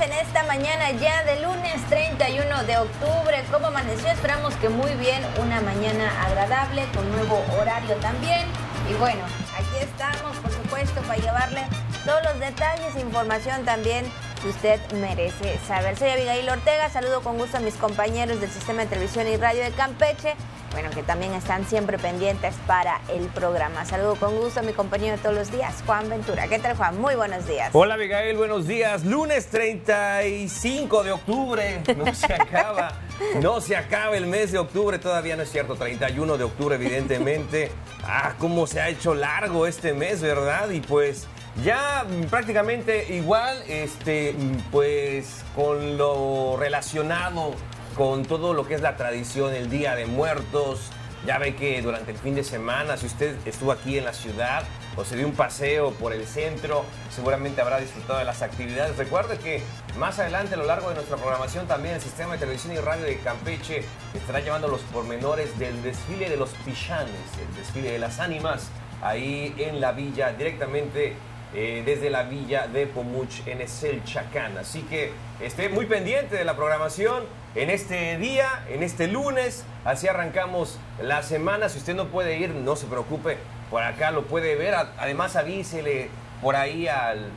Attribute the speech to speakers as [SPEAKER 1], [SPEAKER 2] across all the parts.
[SPEAKER 1] en esta mañana ya de lunes 31 de octubre. ¿Cómo amaneció? Esperamos que muy bien, una mañana agradable con nuevo horario también. Y bueno, aquí estamos, por supuesto, para llevarle todos los detalles e información también que usted merece saber. Soy Abigail Ortega, saludo con gusto a mis compañeros del Sistema de Televisión y Radio de Campeche bueno, que también están siempre pendientes para el programa. Saludo con gusto a mi compañero de todos los días, Juan Ventura. ¿Qué tal, Juan? Muy buenos días.
[SPEAKER 2] Hola, Miguel, buenos días. Lunes 35 de octubre, no se acaba, no se acaba el mes de octubre, todavía no es cierto, 31 de octubre, evidentemente. Ah, cómo se ha hecho largo este mes, ¿verdad? Y pues ya prácticamente igual, este, pues con lo relacionado con todo lo que es la tradición, el Día de Muertos. Ya ve que durante el fin de semana, si usted estuvo aquí en la ciudad o se dio un paseo por el centro, seguramente habrá disfrutado de las actividades. Recuerde que más adelante a lo largo de nuestra programación también el sistema de televisión y radio de Campeche estará llevando los pormenores del desfile de los pichanes, el desfile de las ánimas, ahí en la villa directamente eh, desde la villa de Pomuch en Esel Chacán. Así que esté muy pendiente de la programación en este día, en este lunes. Así arrancamos la semana. Si usted no puede ir, no se preocupe. Por acá lo puede ver. Además avísele por ahí al,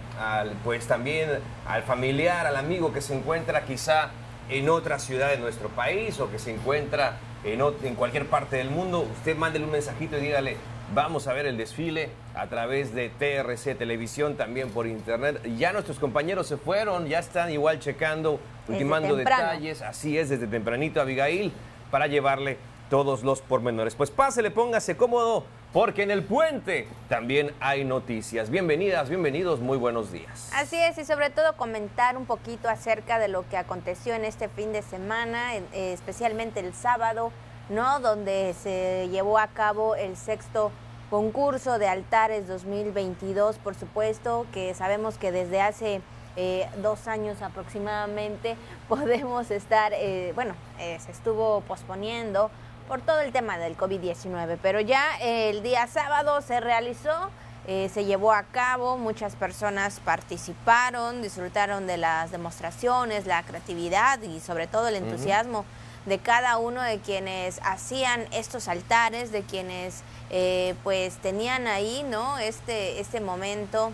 [SPEAKER 2] pues también al familiar, al amigo que se encuentra quizá en otra ciudad de nuestro país o que se encuentra en, en cualquier parte del mundo. Usted mándele un mensajito y dígale, Vamos a ver el desfile a través de TRC Televisión, también por internet. Ya nuestros compañeros se fueron, ya están igual checando, ultimando detalles. Así es, desde tempranito, Abigail, para llevarle todos los pormenores. Pues pásele, póngase cómodo, porque en el puente también hay noticias. Bienvenidas, bienvenidos, muy buenos días.
[SPEAKER 1] Así es, y sobre todo comentar un poquito acerca de lo que aconteció en este fin de semana, eh, especialmente el sábado ¿no? Donde se llevó a cabo el sexto concurso de altares 2022, por supuesto, que sabemos que desde hace eh, dos años aproximadamente podemos estar, eh, bueno, eh, se estuvo posponiendo por todo el tema del COVID-19, pero ya el día sábado se realizó, se llevó a cabo, muchas personas participaron, disfrutaron de las demostraciones, la creatividad y sobre todo el entusiasmo de cada uno de quienes hacían estos altares, de quienes eh, pues tenían ahí, ¿no? Este, este momento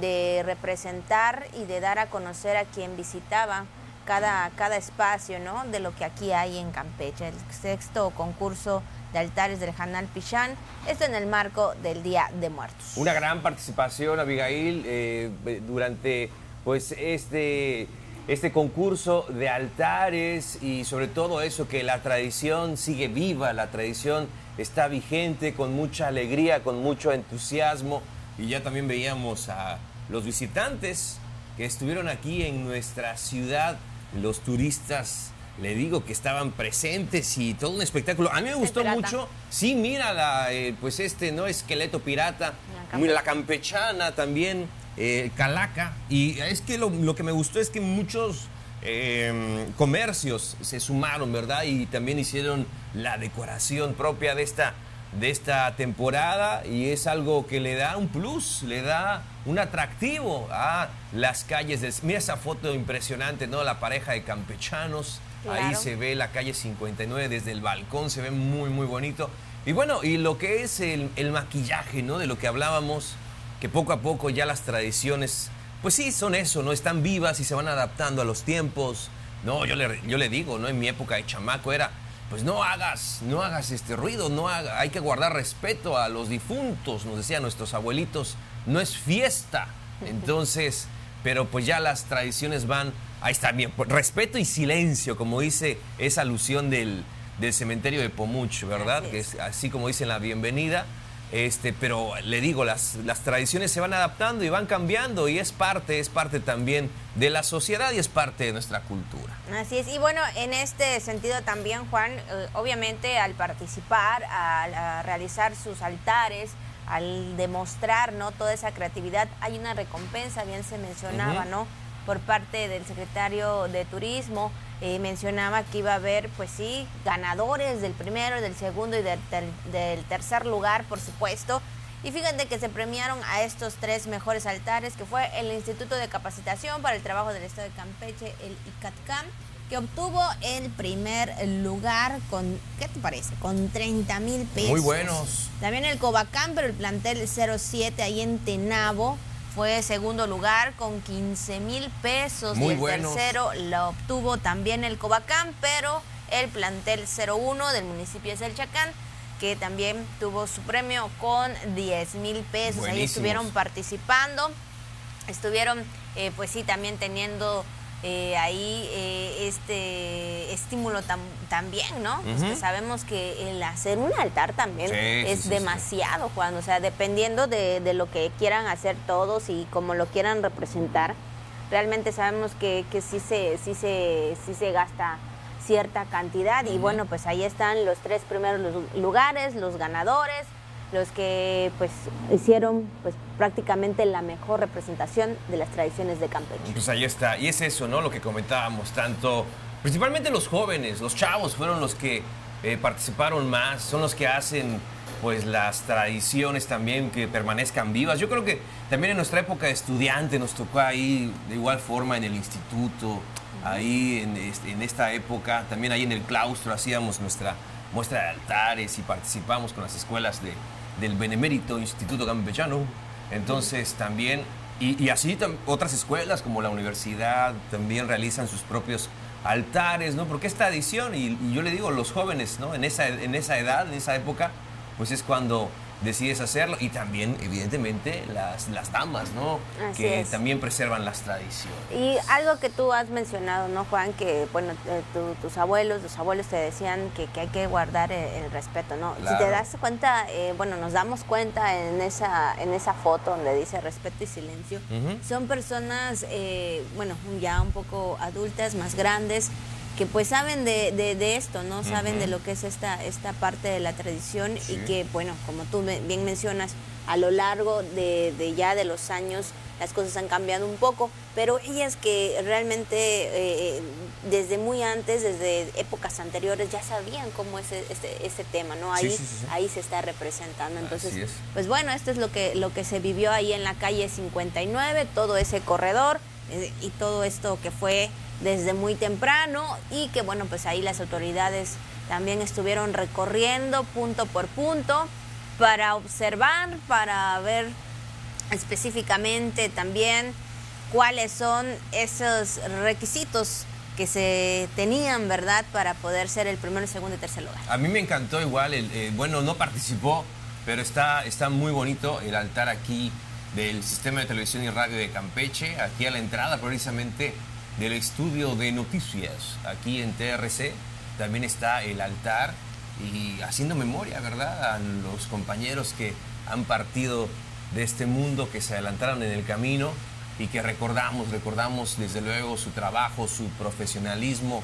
[SPEAKER 1] de representar y de dar a conocer a quien visitaba cada, cada espacio, ¿no? De lo que aquí hay en Campeche, el sexto concurso de altares del Janal Pichán, esto en el marco del Día de Muertos.
[SPEAKER 2] Una gran participación, Abigail, eh, durante pues este este concurso de altares y sobre todo eso, que la tradición sigue viva, la tradición está vigente con mucha alegría, con mucho entusiasmo. Y ya también veíamos a los visitantes que estuvieron aquí en nuestra ciudad, los turistas, le digo que estaban presentes y todo un espectáculo. A mí me gustó mucho. Sí, mira, la, eh, pues este, ¿no? Esqueleto pirata, mira, la campechana también eh, Calaca. Y es que lo, que me gustó es que muchos eh, comercios se sumaron, ¿verdad? Y también hicieron la decoración propia de esta, de esta temporada y es algo que le da un plus, le da un atractivo a las calles. De, mira esa foto impresionante, ¿no? La pareja de campechanos. Ahí se ve la calle 59 desde el balcón, se ve muy, muy bonito. Y bueno, y lo que es el, el maquillaje, ¿no? De lo que hablábamos que poco a poco ya las tradiciones, pues sí, son eso, ¿no? Están vivas y se van adaptando a los tiempos. No, yo le, yo le digo, ¿no? En mi época de chamaco era, pues no hagas, no hagas este ruido, no haga, hay que guardar respeto a los difuntos, nos decían nuestros abuelitos, no es fiesta. Entonces, pero pues ya las tradiciones van, ahí está bien, pues, respeto y silencio, como dice esa alusión del, del cementerio de Pomuch, ¿verdad? Que es así como dicen la bienvenida este, pero le digo, las, las tradiciones se van adaptando y van cambiando y es parte, es parte también de la sociedad y es parte de nuestra cultura.
[SPEAKER 1] Así es, y bueno, en este sentido también, Juan, eh, obviamente al participar, al, realizar sus altares, al demostrar ¿no? toda esa creatividad, hay una recompensa, bien se mencionaba, ¿no? Por parte del secretario de Turismo. Eh, mencionaba que iba a haber, pues sí, ganadores del primero, del segundo y del, tercer lugar, por supuesto. Y fíjate que se premiaron a estos tres mejores altares, que fue el Instituto de Capacitación para el Trabajo del Estado de Campeche, el ICATCAM, que obtuvo el primer lugar con, ¿qué te parece? Con 30 mil pesos.
[SPEAKER 2] Muy buenos.
[SPEAKER 1] También el Cobacán, pero el plantel 07 ahí en Tenabo fue segundo lugar con 15 mil pesos.
[SPEAKER 2] Muy
[SPEAKER 1] y el
[SPEAKER 2] buenos.
[SPEAKER 1] tercero lo obtuvo también el Cobacán, pero el plantel 01 del municipio de Selchacán que también tuvo su premio con 10 mil pesos. Ahí
[SPEAKER 2] Buenísimos.
[SPEAKER 1] estuvieron participando, estuvieron eh, pues sí también teniendo eh, ahí eh, este estímulo tam- también, ¿no? Pues que sabemos que el hacer un altar también
[SPEAKER 2] Sí,
[SPEAKER 1] es
[SPEAKER 2] sí, sí.
[SPEAKER 1] demasiado, Juan, o sea, dependiendo de, de lo que quieran hacer todos y como lo quieran representar, realmente sabemos que, que sí, se, sí, se, sí se gasta cierta cantidad y bueno, pues ahí están los tres primeros lu- lugares, los ganadores, los que pues hicieron pues prácticamente la mejor representación de las tradiciones de Campeche.
[SPEAKER 2] Pues ahí está. Y es eso, ¿no? Lo que comentábamos, tanto, principalmente los jóvenes, los chavos fueron los que eh, participaron más, son los que hacen pues las tradiciones también que permanezcan vivas. Yo creo que también en nuestra época de estudiante nos tocó ahí de igual forma en el instituto, ahí en, este- en esta época, también ahí en el claustro hacíamos nuestra muestra de altares y participamos con las escuelas de, del Benemérito Instituto Campechano. Entonces también, y, así otras escuelas como la universidad también realizan sus propios altares, ¿no? Porque esta edición, y, y yo le digo, los jóvenes, ¿no? En esa, en esa edad, en esa época, pues es cuando decides hacerlo. Y también, evidentemente, las, las damas, ¿no?
[SPEAKER 1] Así
[SPEAKER 2] que
[SPEAKER 1] es.
[SPEAKER 2] también preservan las tradiciones.
[SPEAKER 1] Y algo que tú has mencionado, ¿no, Juan? Que, bueno, eh, tu- tus abuelos, tus abuelos te decían que, que hay que guardar el, el respeto, ¿no? Si te das cuenta, eh, bueno, nos damos cuenta en esa, en esa foto donde dice respeto y silencio, son personas, eh, bueno, ya un poco adultas, más grandes, que pues saben de, de- de esto, ¿no? Saben de lo que es esta, esta parte de la tradición y que, bueno, como tú me- bien mencionas, a lo largo de, de ya de los años las cosas han cambiado un poco, pero ellas que realmente eh, desde muy antes, desde épocas anteriores, ya sabían cómo es este, este tema, ¿no? Ahí,
[SPEAKER 2] sí, sí, sí.
[SPEAKER 1] ahí se está representando. Entonces, pues bueno, esto es lo que, lo que se vivió ahí en la calle 59, todo ese corredor eh, y todo esto que fue desde muy temprano y que bueno, pues ahí las autoridades también estuvieron recorriendo punto por punto para observar, para ver específicamente también cuáles son esos requisitos que se tenían, ¿verdad?, para poder ser el primero, segundo y tercer lugar.
[SPEAKER 2] A mí me encantó igual, eh, bueno, no participó, pero está, está muy bonito el altar aquí del Sistema de Televisión y Radio de Campeche, aquí a la entrada precisamente del estudio de noticias, aquí en TRC. También está el altar y haciendo memoria, ¿verdad?, a los compañeros que han partido de este mundo, que se adelantaron en el camino y que recordamos, recordamos desde luego su trabajo, su profesionalismo,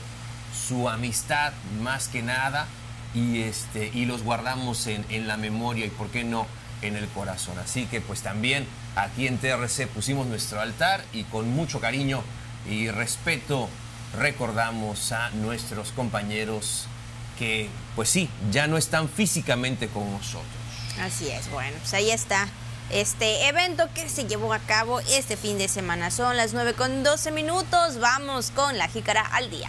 [SPEAKER 2] su amistad más que nada y, este, y los guardamos en, en la memoria y por qué no en el corazón. Así que pues también aquí en TRC pusimos nuestro altar y con mucho cariño y respeto recordamos a nuestros compañeros que pues sí, ya no están físicamente con nosotros.
[SPEAKER 1] Así es, bueno, pues ahí está este evento que se llevó a cabo este fin de semana. Son las 9 con 12 minutos, vamos con la jícara al día.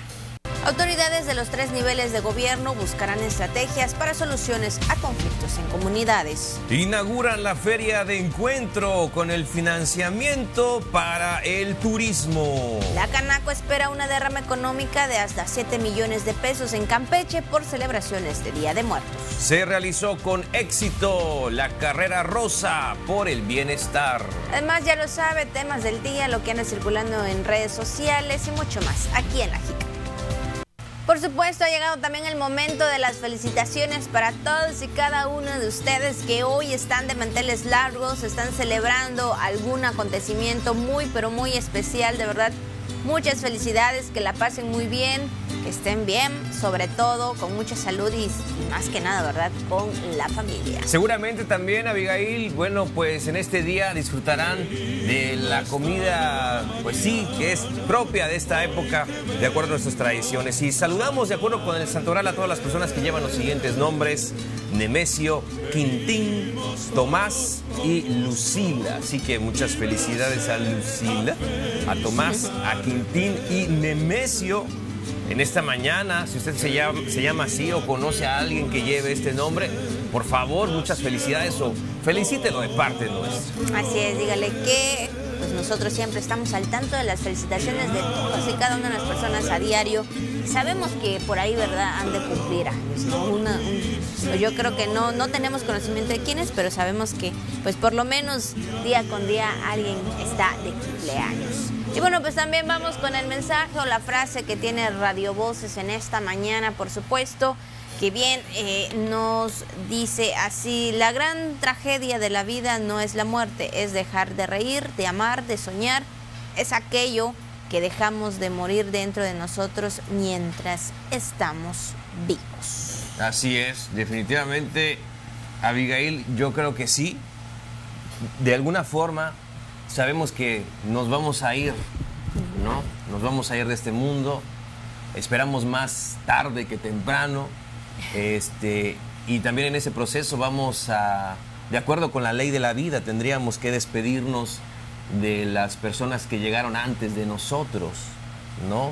[SPEAKER 1] Autoridades de los tres niveles de gobierno buscarán estrategias para soluciones a conflictos en comunidades.
[SPEAKER 2] Inauguran la feria de encuentro con el financiamiento para el turismo.
[SPEAKER 1] La Canaco espera una derrama económica de hasta 7 millones de pesos en Campeche por celebraciones de Día de Muertos.
[SPEAKER 2] Se realizó con éxito la carrera rosa por el bienestar.
[SPEAKER 1] Además, ya lo sabe, temas del día, lo que anda circulando en redes sociales y mucho más aquí en La Jica. Por supuesto, ha llegado también el momento de las felicitaciones para todos y cada uno de ustedes que hoy están de manteles largos, están celebrando algún acontecimiento muy, pero muy especial, de verdad. Muchas felicidades, que la pasen muy bien, que estén bien, sobre todo con mucha salud y, más que nada, ¿verdad? Con la familia.
[SPEAKER 2] Seguramente también, Abigail, bueno, pues en este día disfrutarán de la comida, pues sí, que es propia de esta época, de acuerdo a nuestras tradiciones. Y saludamos, de acuerdo con el Santoral, a todas las personas que llevan los siguientes nombres: Nemesio, Quintín, Tomás y Lucila. Así que muchas felicidades a Lucila, a Tomás, a Quintín y Nemesio en esta mañana, si usted se llama, se llama así o conoce a alguien que lleve este nombre, por favor, muchas felicidades o felicítelo de parte.
[SPEAKER 1] Así es, dígale que pues nosotros siempre estamos al tanto de las felicitaciones de todos y cada una de las personas a diario. Sabemos que por ahí, ¿verdad?, han de cumplir años. yo creo que no, no tenemos conocimiento de quiénes, pero sabemos que, pues por lo menos día con día alguien está de cumpleaños. Y bueno, pues también vamos con el mensaje o la frase que tiene Radio Voces en esta mañana, por supuesto, que bien eh, nos dice así, la gran tragedia de la vida no es la muerte, es dejar de reír, de amar, de soñar, es aquello que dejamos de morir dentro de nosotros mientras estamos vivos.
[SPEAKER 2] Así es, definitivamente, Abigail, yo creo que sí. De alguna forma, sabemos que nos vamos a ir, ¿no? Nos vamos a ir de este mundo. Esperamos más tarde que temprano. Este, y también en ese proceso vamos a, de acuerdo con la ley de la vida, tendríamos que despedirnos de las personas que llegaron antes de nosotros, ¿no?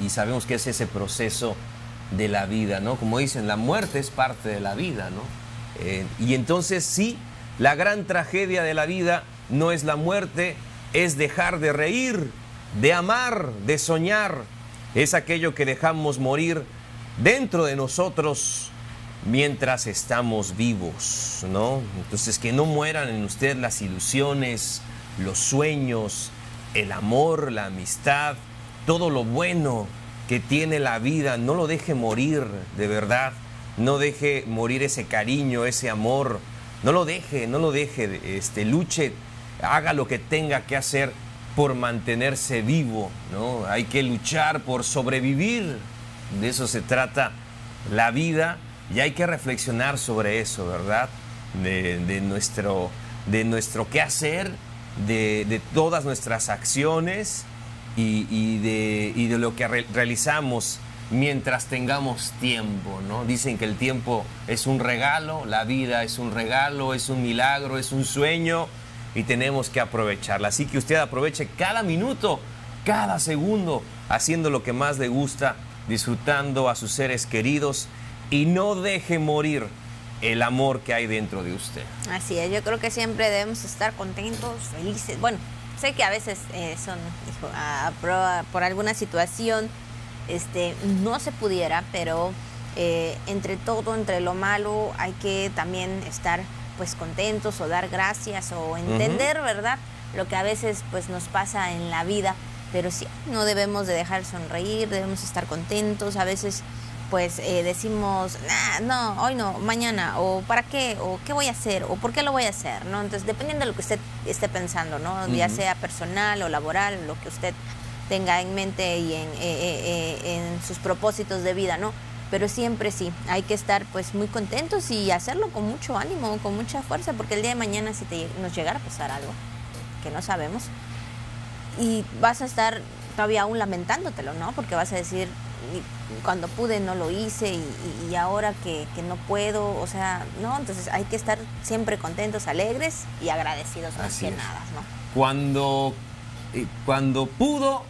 [SPEAKER 2] Y, sabemos que es ese proceso de la vida, ¿no? Como dicen, la muerte es parte de la vida, ¿no? Eh, y entonces sí, la gran tragedia de la vida no es la muerte, es dejar de reír, de amar, de soñar. Es aquello que dejamos morir dentro de nosotros mientras estamos vivos, ¿no? Entonces que no mueran en usted las ilusiones, los sueños, el amor, la amistad, todo lo bueno que tiene la vida, no lo deje morir de verdad, no deje morir ese cariño, ese amor, no lo deje, no lo deje, este, luche haga lo que tenga que hacer por mantenerse vivo, ¿no? Hay que luchar por sobrevivir, de eso se trata la vida y hay que reflexionar sobre eso, ¿verdad? De, nuestro, de nuestro qué hacer, de, todas nuestras acciones y, de, lo que realizamos mientras tengamos tiempo, ¿no? Dicen que el tiempo es un regalo, la vida es un regalo, es un milagro, es un sueño y tenemos que aprovecharla. Así que usted aproveche cada minuto, cada segundo, haciendo lo que más le gusta, disfrutando a sus seres queridos y no deje morir el amor que hay dentro de usted.
[SPEAKER 1] Así es, yo creo que siempre debemos estar contentos, felices. Bueno, sé que a veces eh, son por alguna situación este, no se pudiera, pero eh, entre todo, entre lo malo, hay que también estar pues contentos o dar gracias o entender, ¿verdad? Lo que a veces pues nos pasa en la vida, pero sí, no debemos de dejar sonreír, debemos estar contentos, a veces pues eh, decimos, no, hoy no, mañana, o para qué, o qué voy a hacer, o por qué lo voy a hacer, ¿no? Entonces, dependiendo de lo que usted esté pensando, ¿no? Ya sea personal o laboral, lo que usted tenga en mente y en, eh, eh, en sus propósitos de vida, ¿no? Pero siempre sí, hay que estar pues muy contentos y hacerlo con mucho ánimo, con mucha fuerza, porque el día de mañana si te, nos llegara a pasar algo que no sabemos y vas a estar todavía aún lamentándotelo, ¿no? Porque vas a decir, cuando pude no lo hice y, ahora que, no puedo, o sea, ¿no? Entonces hay que estar siempre contentos, alegres y agradecidos más que nada, ¿no?
[SPEAKER 2] Cuando, eh, cuando pudo,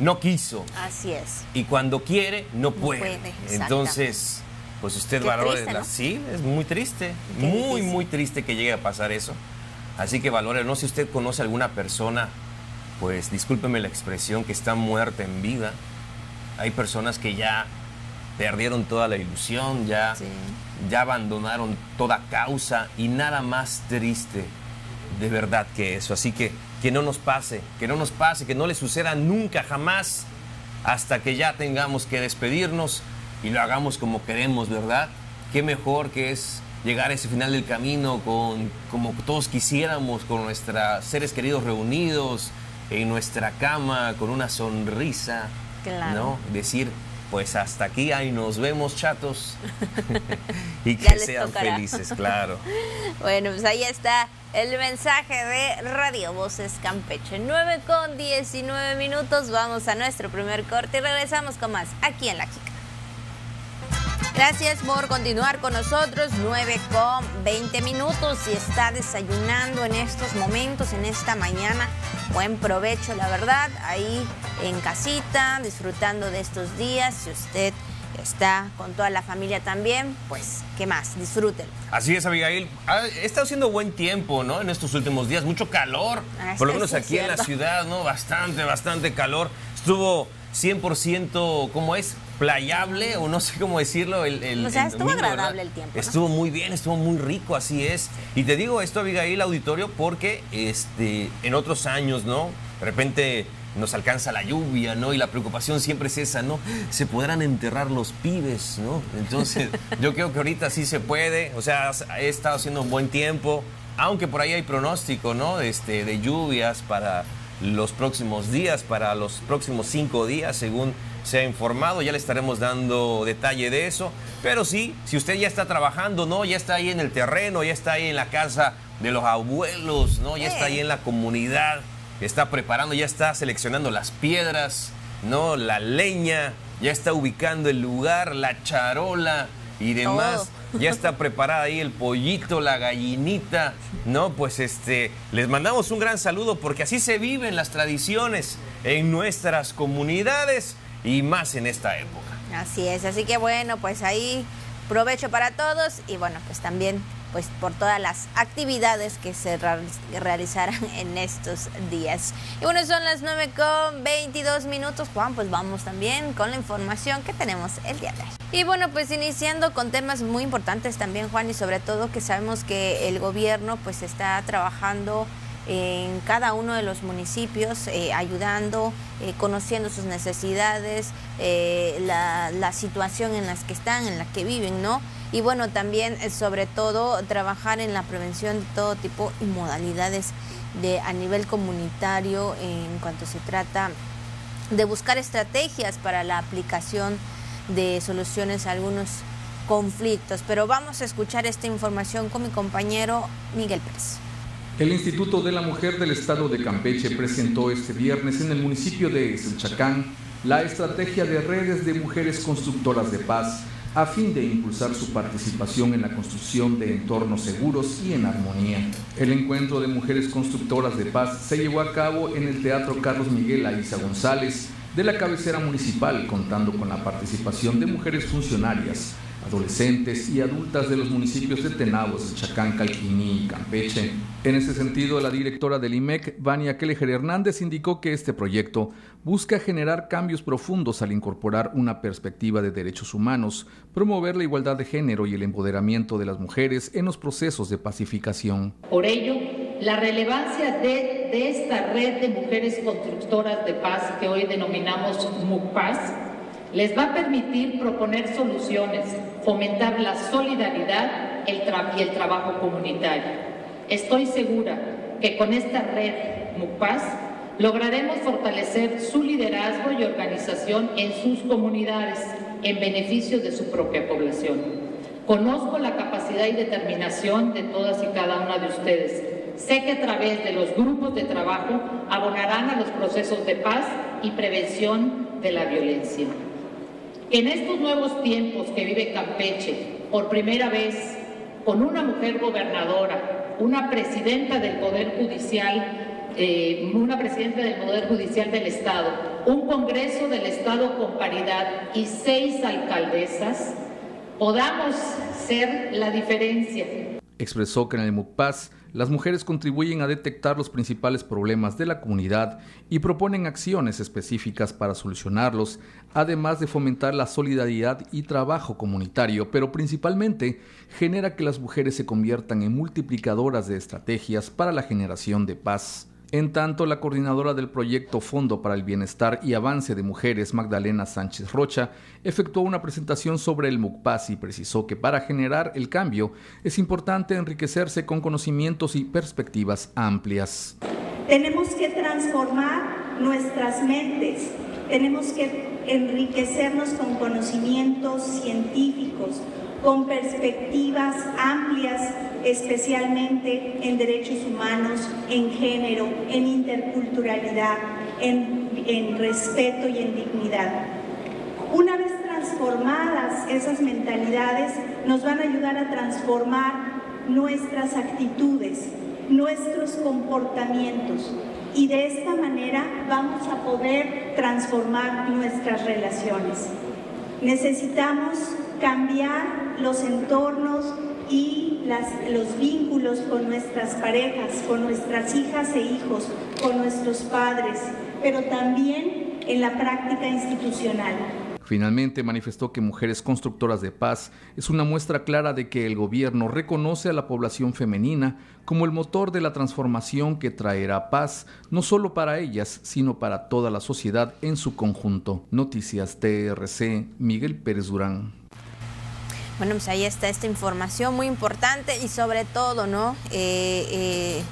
[SPEAKER 2] no quiso.
[SPEAKER 1] Así es.
[SPEAKER 2] Y cuando quiere, no puede. Entonces, pues usted valore. Sí, es muy triste. muy, muy triste que llegue a pasar eso. Así que valore. No sé si usted conoce a alguna persona, pues discúlpeme la expresión, que está muerta en vida. Hay personas que ya perdieron toda la ilusión, ya, ya abandonaron toda causa y nada más triste de verdad que eso. Así que que no nos pase, que no nos pase, que no le suceda nunca, jamás, hasta que ya tengamos que despedirnos y lo hagamos como queremos, ¿verdad? Qué mejor que es llegar a ese final del camino con como todos quisiéramos, con nuestros seres queridos reunidos en nuestra cama, con una sonrisa, ¿no? Decir, pues hasta aquí, ahí nos vemos chatos y que sean felices, claro.
[SPEAKER 1] bueno, pues ahí está el mensaje de Radio Voces Campeche. 9 con 19 minutos, vamos a nuestro primer corte y regresamos con más aquí en La Chica. Gracias por continuar con nosotros. 9 con 20 minutos. Si está desayunando en estos momentos, en esta mañana, buen provecho, la verdad. Ahí en casita, disfrutando de estos días. Si usted está con toda la familia también, pues, ¿qué más? Disfruten.
[SPEAKER 2] Así es, Abigail. Ha estado haciendo buen tiempo, ¿no? En estos últimos días, mucho calor. Ah, por lo menos aquí en la ciudad, ¿no? Bastante, bastante calor. Estuvo 100%, ¿cómo es? Playable, o no sé cómo decirlo. El,
[SPEAKER 1] o sea, estuvo agradable el tiempo.
[SPEAKER 2] Estuvo muy bien, estuvo muy rico, así es. Y te digo esto, Abigail, auditorio, porque este, en otros años, ¿no? De repente nos alcanza la lluvia, ¿no? Y la preocupación siempre es esa, ¿no? Se podrán enterrar los pibes, ¿no? Entonces, yo creo que ahorita sí se puede. O sea, he estado haciendo un buen tiempo, aunque por ahí hay pronóstico, ¿no? Este, de lluvias para los próximos días, para los próximos cinco días, según se ha informado. Ya le estaremos dando detalle de eso. Pero sí, si usted ya está trabajando, ¿no? Ya está ahí en el terreno, ya está ahí en la casa de los abuelos, ¿no? Ya está ahí en la comunidad, está preparando, ya está seleccionando las piedras, ¿no? La leña, ya está ubicando el lugar, la charola y demás ya está preparada ahí el pollito, la gallinita, ¿no? Pues este, les mandamos un gran saludo porque así se viven las tradiciones en nuestras comunidades y más en esta época.
[SPEAKER 1] Así es, así que bueno, pues ahí provecho para todos y bueno, pues también pues por todas las actividades que se realizarán en estos días. Y bueno, son las 9 con 22 minutos, Juan, pues vamos también con la información que tenemos el día de hoy. Y bueno, pues iniciando con temas muy importantes también, Juan, y sobre todo que sabemos que el gobierno pues está trabajando en cada uno de los municipios, eh, ayudando, eh, conociendo sus necesidades, eh, la, la situación en las que están, en la que viven, ¿no? Y bueno, también eh, sobre todo trabajar en la prevención de todo tipo y modalidades de a nivel comunitario en cuanto se trata de buscar estrategias para la aplicación de soluciones a algunos conflictos. Pero vamos a escuchar esta información con mi compañero Miguel Pérez.
[SPEAKER 3] El Instituto de la Mujer del Estado de Campeche presentó este viernes en el municipio de Selchacán la estrategia de redes de mujeres constructoras de paz a fin de impulsar su participación en la construcción de entornos seguros y en armonía. El encuentro de mujeres constructoras de paz se llevó a cabo en el Teatro Carlos Miguel Aiza González de la cabecera municipal, contando con la participación de mujeres funcionarias, adolescentes y adultas de los municipios de Tenabos, Chacán, Calquiní y Campeche. En ese sentido, la directora del IMEC, Vania Keleger Hernández, indicó que este proyecto busca generar cambios profundos al incorporar una perspectiva de derechos humanos, promover la igualdad de género y el empoderamiento de las mujeres en los procesos de pacificación.
[SPEAKER 4] Por ello, la relevancia de, de esta red de mujeres constructoras de paz que hoy denominamos MUPAS les va a permitir proponer soluciones, fomentar la solidaridad y el trabajo comunitario. Estoy segura que con esta red MUPAS lograremos fortalecer su liderazgo y organización en sus comunidades en beneficio de su propia población. Conozco la capacidad y determinación de todas y cada una de ustedes. Sé que a través de los grupos de trabajo abonarán a los procesos de paz y prevención de la violencia. En estos nuevos tiempos que vive Campeche, por primera vez, con una mujer gobernadora, una presidenta del Poder Judicial, eh, una presidenta del Poder Judicial del Estado, un Congreso del Estado con paridad y seis alcaldesas, podamos ser la diferencia.
[SPEAKER 3] Expresó que en el MUPAS las mujeres contribuyen a detectar los principales problemas de la comunidad y proponen acciones específicas para solucionarlos, además de fomentar la solidaridad y trabajo comunitario, pero principalmente genera que las mujeres se conviertan en multiplicadoras de estrategias para la generación de paz. En tanto, la coordinadora del proyecto Fondo para el Bienestar y Avance de Mujeres, Magdalena Sánchez Rocha, efectuó una presentación sobre el MUCPAS y precisó que para generar el cambio es importante enriquecerse con conocimientos y perspectivas amplias.
[SPEAKER 5] Tenemos que transformar nuestras mentes, tenemos que enriquecernos con conocimientos científicos, con perspectivas amplias, especialmente en derechos humanos, en género, en interculturalidad, en, en respeto y en dignidad. Una vez transformadas esas mentalidades, nos van a ayudar a transformar nuestras actitudes, nuestros comportamientos, y de esta manera vamos a poder transformar nuestras relaciones. Necesitamos cambiar los entornos y los vínculos con nuestras parejas, con nuestras hijas e hijos, con nuestros padres, pero también en la práctica institucional.
[SPEAKER 3] Finalmente manifestó que Mujeres Constructoras de Paz es una muestra clara de que el gobierno reconoce a la población femenina como el motor de la transformación que traerá paz, no solo para ellas, sino para toda la sociedad en su conjunto. Noticias TRC, Miguel Pérez Durán.
[SPEAKER 1] Bueno, pues ahí está esta información muy importante y sobre todo, ¿no? Eh, eh,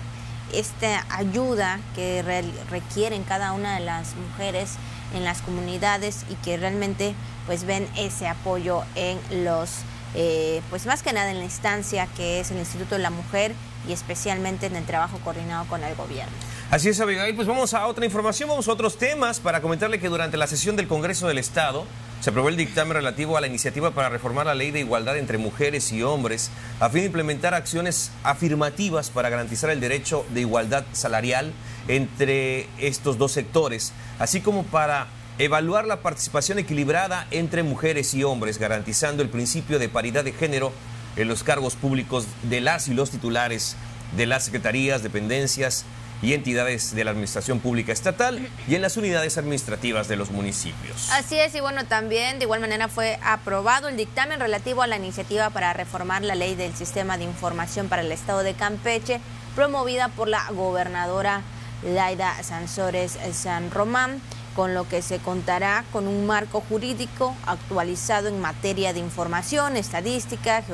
[SPEAKER 1] esta ayuda que requieren cada una de las mujeres en las comunidades y que realmente pues ven ese apoyo en los eh, pues más que nada en la instancia que es el Instituto de la Mujer y especialmente en el trabajo coordinado con el gobierno.
[SPEAKER 2] Así es, Abigail. Pues vamos a otra información, vamos a otros temas para comentarle que durante la sesión del Congreso del Estado se aprobó el dictamen relativo a la iniciativa para reformar la ley de igualdad entre mujeres y hombres a fin de implementar acciones afirmativas para garantizar el derecho de igualdad salarial entre estos dos sectores, así como para evaluar la participación equilibrada entre mujeres y hombres, garantizando el principio de paridad de género en los cargos públicos de las y los titulares de las secretarías, dependencias y entidades de la Administración Pública Estatal y en las unidades administrativas de los municipios.
[SPEAKER 1] Así es, y bueno, también de igual manera fue aprobado el dictamen relativo a la iniciativa para reformar la ley del Sistema de Información para el Estado de Campeche, promovida por la gobernadora Laida Sansores San Román con lo que se contará con un marco jurídico actualizado en materia de información, estadística,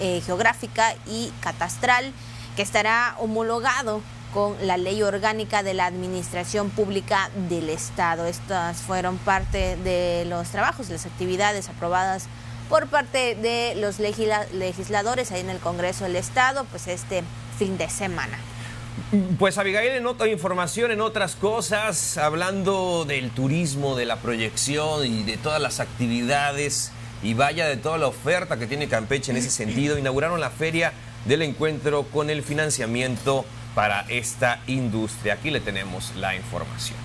[SPEAKER 1] eh, geográfica y catastral, que estará homologado con la ley orgánica de la Administración Pública del Estado. Estas fueron parte de los trabajos, las actividades aprobadas por parte de los legisladores ahí en el Congreso del Estado, pues este fin de semana.
[SPEAKER 2] Pues Abigail, en otra información, en otras cosas, hablando del turismo, de la proyección y de todas las actividades y vaya de toda la oferta que tiene Campeche en ese sentido, inauguraron la feria del encuentro con el financiamiento para esta industria. Aquí le tenemos la información.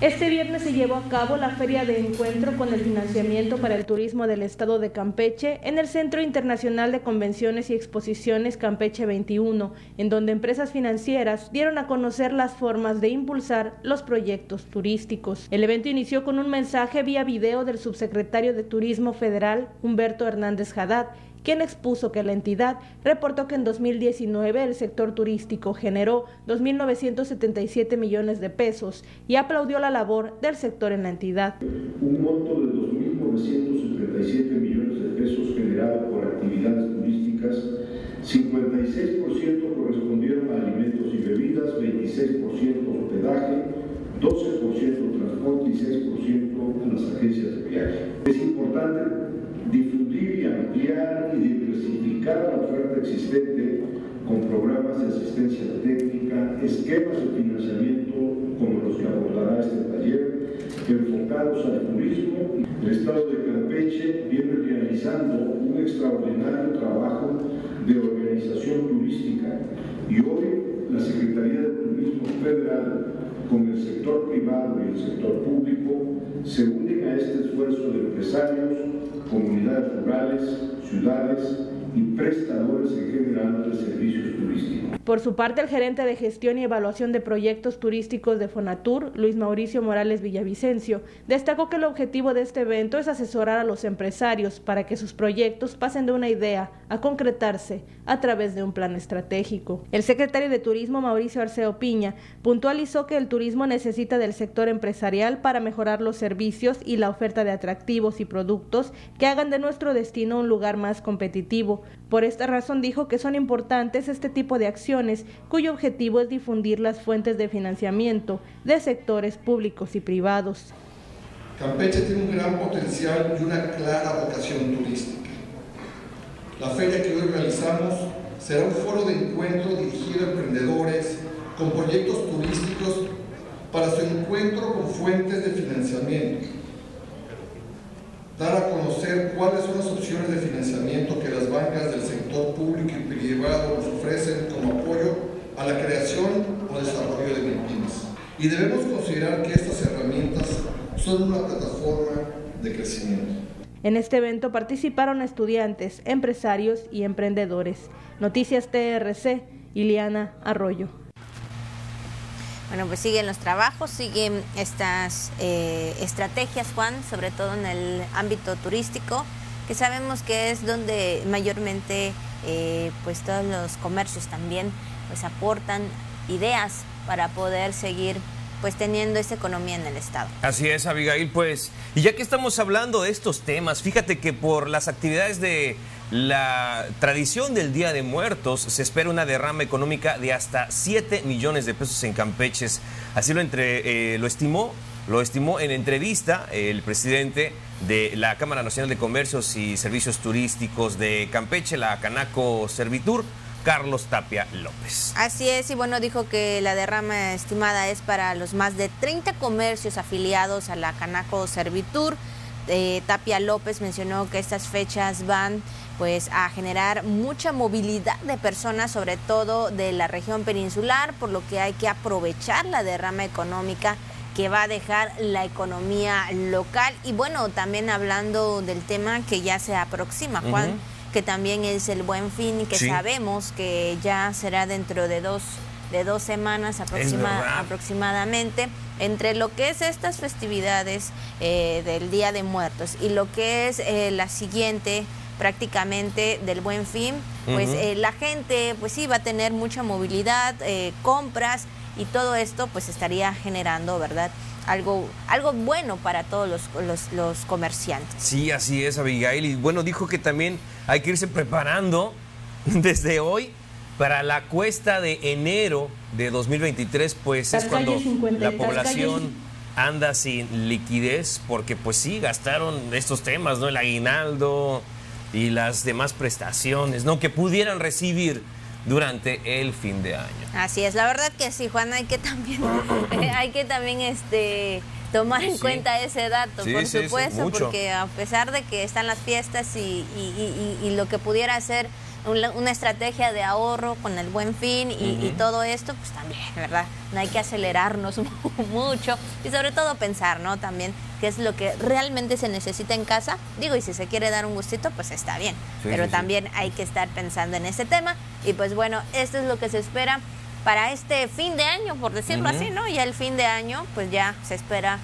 [SPEAKER 6] Este viernes se llevó a cabo la feria de encuentro con el financiamiento para el turismo del estado de Campeche en el Centro Internacional de Convenciones y Exposiciones Campeche 21, en donde empresas financieras dieron a conocer las formas de impulsar los proyectos turísticos. El evento inició con un mensaje vía video del subsecretario de Turismo Federal, Humberto Hernández Haddad, quien expuso que la entidad reportó que en 2019 el sector turístico generó 2.977 millones de pesos y aplaudió la labor del sector en la entidad.
[SPEAKER 7] Un monto de 2.977 millones de pesos generado por actividades turísticas, 56% correspondieron a alimentos y bebidas, 26% hospedaje, 12% transporte y 6% a las agencias de viaje. Es importante difundir y ampliar y diversificar la oferta existente con programas de asistencia técnica, esquemas de financiamiento como los que abordará este taller, enfocados al turismo. El Estado de Campeche viene realizando un extraordinario trabajo de organización turística y hoy la Secretaría de Turismo Federal con el sector privado y el sector público se unen a este esfuerzo de empresarios, comunidades rurales, ciudades y prestadores en general de servicios turísticos.
[SPEAKER 6] Por su parte, el gerente de gestión y evaluación de proyectos turísticos de Fonatur, Luis Mauricio Morales Villavicencio, destacó que el objetivo de este evento es asesorar a los empresarios para que sus proyectos pasen de una idea a concretarse a través de un plan estratégico. El secretario de Turismo, Mauricio Arceo Piña, puntualizó que el turismo necesita del sector empresarial para mejorar los servicios y la oferta de atractivos y productos que hagan de nuestro destino un lugar más competitivo Por esta razón dijo que son importantes este tipo de acciones cuyo objetivo es difundir las fuentes de financiamiento de sectores públicos y privados.
[SPEAKER 8] Campeche tiene un gran potencial y una clara vocación turística. La feria que hoy realizamos será un foro de encuentro dirigido a emprendedores con proyectos turísticos para su encuentro con fuentes de financiamiento dar a conocer cuáles son las opciones de financiamiento que las bancas del sector público y privado nos ofrecen como apoyo a la creación o desarrollo de pymes. Y debemos considerar que estas herramientas son una plataforma de crecimiento.
[SPEAKER 6] En este evento participaron estudiantes, empresarios y emprendedores. Noticias TRC, Iliana Arroyo.
[SPEAKER 1] Bueno, pues siguen los trabajos, siguen estas eh, estrategias, Juan, sobre todo en el ámbito turístico, que sabemos que es donde mayormente eh, pues todos los comercios también pues aportan ideas para poder seguir pues teniendo esa economía en el estado.
[SPEAKER 2] Así es, Abigail, pues, y ya que estamos hablando de estos temas, fíjate que por las actividades de la tradición del Día de Muertos se espera una derrama económica de hasta 7 millones de pesos en Campeches. Así lo, entre, eh, lo estimó lo estimó en entrevista el presidente de la Cámara Nacional de Comercios y Servicios Turísticos de Campeche, la Canaco Servitur, Carlos Tapia López.
[SPEAKER 1] Así es, y bueno, dijo que la derrama estimada es para los más de 30 comercios afiliados a la Canaco Servitur. Eh, Tapia López mencionó que estas fechas van pues a generar mucha movilidad de personas, sobre todo de la región peninsular, por lo que hay que aprovechar la derrama económica que va a dejar la economía local. Y bueno, también hablando del tema que ya se aproxima, Juan, que también es el buen fin y que sabemos que ya será dentro de dos, de dos semanas aproximadamente entre lo que es estas festividades eh, del Día de Muertos y lo que es eh, la siguiente prácticamente del buen fin, pues eh, la gente pues sí va a tener mucha movilidad, eh, compras y todo esto pues estaría generando, ¿verdad? Algo, algo bueno para todos los, los, comerciantes.
[SPEAKER 2] Sí, así es, Abigail. Y bueno, dijo que también hay que irse preparando desde hoy para la cuesta de enero de 2023, pues es cuando la población anda sin liquidez, porque pues sí, gastaron estos temas, ¿no? El aguinaldo, y las demás prestaciones, ¿no? Que pudieran recibir durante el fin de año.
[SPEAKER 1] Así es, la verdad que sí, Juan, hay que también, hay que también este tomar en cuenta ese dato, por supuesto, porque a pesar de que están las fiestas y, y lo que pudiera ser una, estrategia de ahorro con el buen fin y, todo esto, pues también, ¿verdad? No hay que acelerarnos mucho y sobre todo pensar, ¿no? También qué es lo que realmente se necesita en casa. Digo, y si se quiere dar un gustito, pues está bien. Pero también hay que estar pensando en ese tema. Y pues bueno, esto es lo que se espera para este fin de año, por decirlo así, ¿no? Ya el fin de año, pues ya se espera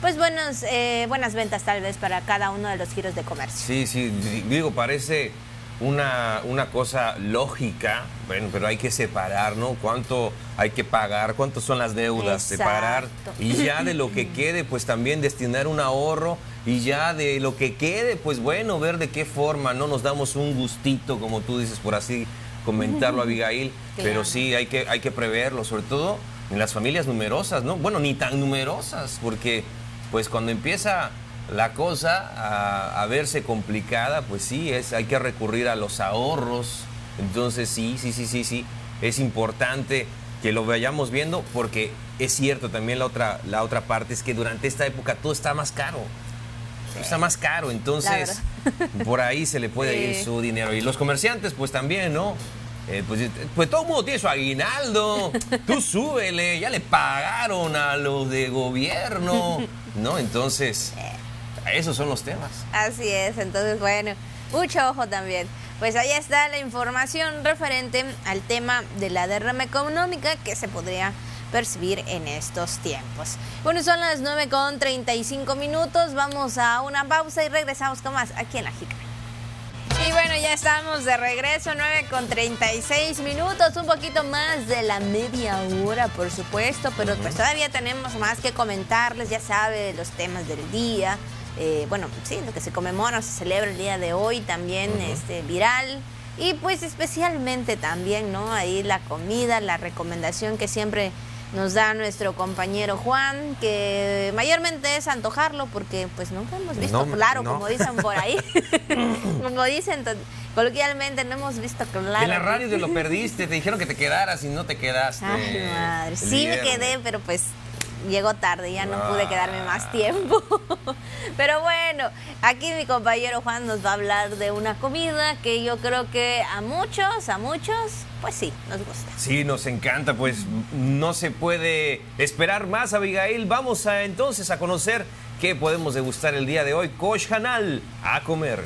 [SPEAKER 1] pues buenos, eh, buenas ventas tal vez para cada uno de los giros de comercio.
[SPEAKER 2] Sí, sí, digo, parece una, una cosa lógica, bueno, pero hay que separar, ¿no? ¿Cuánto hay que pagar? ¿Cuántas son las deudas? Separar. Y ya de lo que quede, pues también destinar un ahorro. Y ya de lo que quede, pues bueno, ver de qué forma, ¿no? Nos damos un gustito, como tú dices, por así comentarlo, Abigail. Pero sí, hay que, hay que preverlo, sobre todo en las familias numerosas, ¿no? Bueno, ni tan numerosas, porque pues cuando empieza la cosa a, verse complicada, pues sí, es, hay que recurrir a los ahorros. Entonces sí, sí, sí, sí, sí, es importante que lo vayamos viendo porque es cierto también la otra, la otra parte es que durante esta época todo está más caro. Está más caro, entonces por ahí se le puede ir su dinero. Y los comerciantes, pues también, ¿no? Eh, pues, pues, todo el mundo tiene su aguinaldo. Tú súbele, ya le pagaron a los de gobierno, ¿no? Entonces, esos son los temas.
[SPEAKER 1] Así es, entonces bueno, mucho ojo también. Pues ahí está la información referente al tema de la derrama económica que se podría percibir en estos tiempos. Bueno, son las 9 con 35 minutos, vamos a una pausa y regresamos con más aquí en La Jica. Y bueno, ya estamos de regreso, 9 con 36 minutos, un poquito más de la media hora, por supuesto, pero pues todavía tenemos más que comentarles, ya sabe, los temas del día, eh, bueno, sí, lo que se conmemora, se celebra el día de hoy, también este, viral, Y pues especialmente también, ¿no? Ahí la comida, la recomendación que siempre nos da nuestro compañero Juan, que mayormente es antojarlo porque pues nunca hemos visto claro, como dicen por ahí. como dicen coloquialmente, no hemos visto claro.
[SPEAKER 2] En la radio te lo perdiste, te dijeron que te quedaras y no te quedaste.
[SPEAKER 1] Ay, madre. Sí me quedé, pero pues llegó tarde, ya no pude quedarme más ah. tiempo. Pero bueno, aquí mi compañero Juan nos va a hablar de una comida que yo creo que a muchos, a muchos, pues sí, nos gusta.
[SPEAKER 2] Sí, nos encanta, pues no se puede esperar más, Abigail. Vamos a entonces a conocer qué podemos degustar el día de hoy. Kosh Hanal, a comer.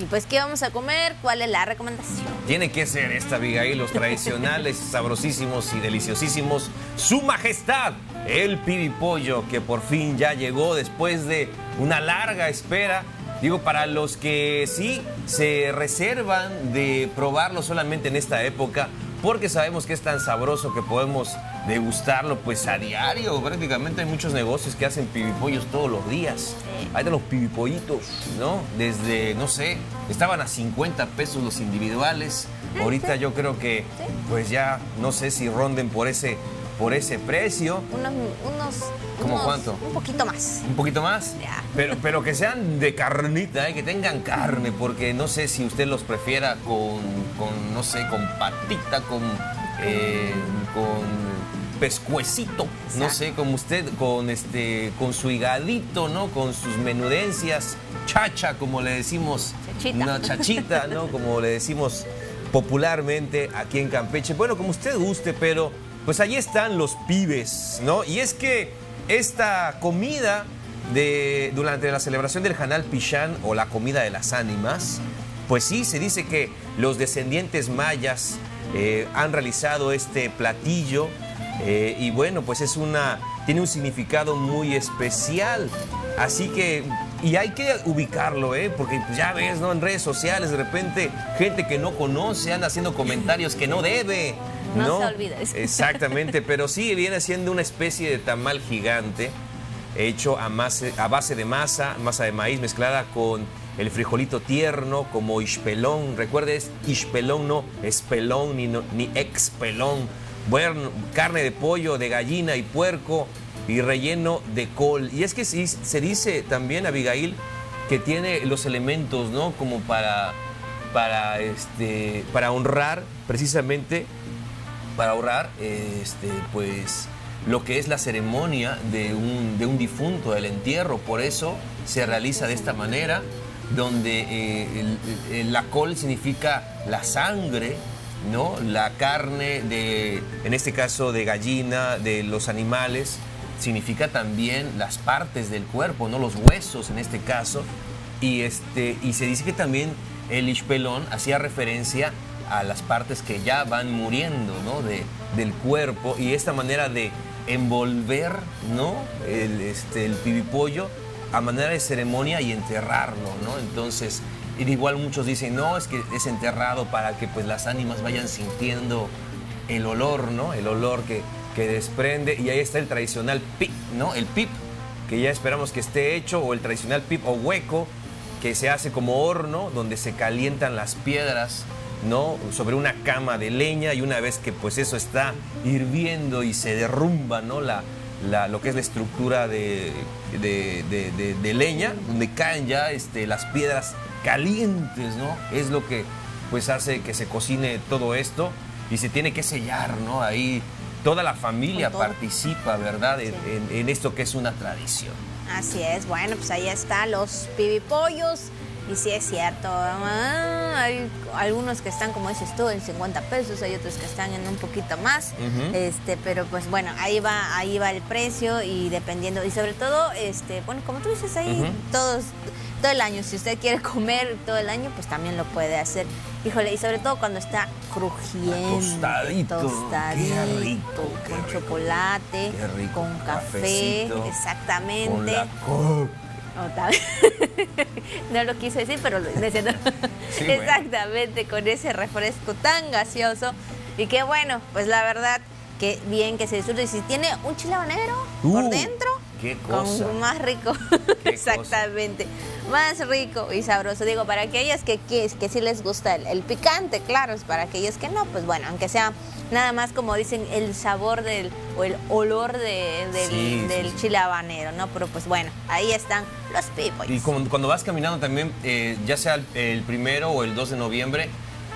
[SPEAKER 1] Y pues, ¿qué vamos a comer? ¿Cuál es la recomendación?
[SPEAKER 2] Tiene que ser esta, Abigail, los tradicionales, sabrosísimos y deliciosísimos. Su Majestad, el pibipollo, que por fin ya llegó después de una larga espera. Digo, para los que sí se reservan de probarlo solamente en esta época, porque sabemos que es tan sabroso que podemos degustarlo pues a diario. Prácticamente hay muchos negocios que hacen pibipollos todos los días. Hay de los pibipollitos, ¿no? Desde, no sé, estaban a 50 pesos los individuales. Ahorita yo creo que pues ya no sé si ronden por ese por ese precio.
[SPEAKER 1] Unos, unos
[SPEAKER 2] ¿Cómo cuánto?
[SPEAKER 1] Un poquito más.
[SPEAKER 2] ¿Un poquito más? Pero, pero que sean de carnita, ¿eh? que tengan carne, porque no sé si usted los prefiera con, con no sé, con patita, con, eh, con pescuecito, no sé, como usted, con este, con su higadito, ¿no? Con sus menudencias, chacha, como le decimos,
[SPEAKER 1] chachita.
[SPEAKER 2] una chachita, ¿no? Como le decimos popularmente aquí en Campeche. Bueno, como usted guste, pero pues allí están los pibes, ¿no? Y es que esta comida de, durante la celebración del Hanal Pichán o la comida de las ánimas, pues sí, se dice que los descendientes mayas eh, han realizado este platillo eh, y bueno, pues es una, tiene un significado muy especial. Así que, y hay que ubicarlo, ¿eh? porque pues ya ves, ¿no? En redes sociales, de repente, gente que no conoce anda haciendo comentarios que no debe.
[SPEAKER 1] No, se olvide.
[SPEAKER 2] Exactamente, pero sí viene siendo una especie de tamal gigante hecho a, a base de masa, masa de maíz mezclada con el frijolito tierno como ispelón. Recuerde, es ispelón, no espelón ni, ni expelón. Bueno, carne de pollo, de gallina y puerco y relleno de col. Y es que sí, se dice también, Abigail, que tiene los elementos, ¿no? Como para, para, este, para honrar precisamente para ahorrar este, pues, lo que es la ceremonia de un, de un difunto, el entierro. Por eso se realiza de esta manera, donde eh, la col significa la sangre, ¿no? la carne, de, en este caso de gallina, de los animales, significa también las partes del cuerpo, ¿no? los huesos en este caso. Y, este, y se dice que también el ishpelón hacía referencia a las partes que ya van muriendo ¿no? de, del cuerpo y esta manera de envolver ¿no? el, este, pibipollo a manera de ceremonia y enterrarlo, ¿no? Entonces, igual muchos dicen, no, es que es enterrado para que pues las ánimas vayan sintiendo el olor, ¿no? El olor que, que desprende. Y ahí está el tradicional pip, ¿no? El pip, que ya esperamos que esté hecho, o el tradicional pip o hueco, que se hace como horno, donde se calientan las piedras ¿no? sobre una cama de leña y una vez que pues eso está hirviendo y se derrumba ¿no? la, lo que es la estructura de, de, leña, donde caen ya este, las piedras calientes, ¿no? Es lo que pues hace que se cocine todo esto y se tiene que sellar, ¿no? Ahí toda la familia participa, ¿verdad? En, en, esto que es una tradición.
[SPEAKER 1] Así es, bueno, pues ahí está los pibipollos y sí es cierto, ah, hay algunos que están, como dices tú, en 50 pesos, hay otros que están en un poquito más, este, pero pues bueno, ahí va, ahí va el precio y dependiendo, y sobre todo, este, bueno, como tú dices ahí, todos, todo el año, si usted quiere comer todo el año, pues también lo puede hacer. Híjole, y sobre todo cuando está crujiendo,
[SPEAKER 2] tostadito,
[SPEAKER 1] tostadito con chocolate, con café, exactamente. Con no lo quise decir, pero lo Exactamente, con ese refresco tan gaseoso. Y que bueno, pues la verdad, que bien que se disfrute. Y si tiene un chile habanero por uh, dentro,
[SPEAKER 2] qué cosa.
[SPEAKER 1] más rico. Exactamente. Más rico y sabroso. Digo, para aquellos que, que, que sí les gusta el, picante, claro, es para aquellos que no, pues bueno, aunque sea nada más como dicen el sabor del o el olor de, del, chile habanero, ¿no? Pero pues bueno, ahí están los pipos.
[SPEAKER 2] Y cuando vas caminando también, eh, ya sea el, primero o el 2 de noviembre,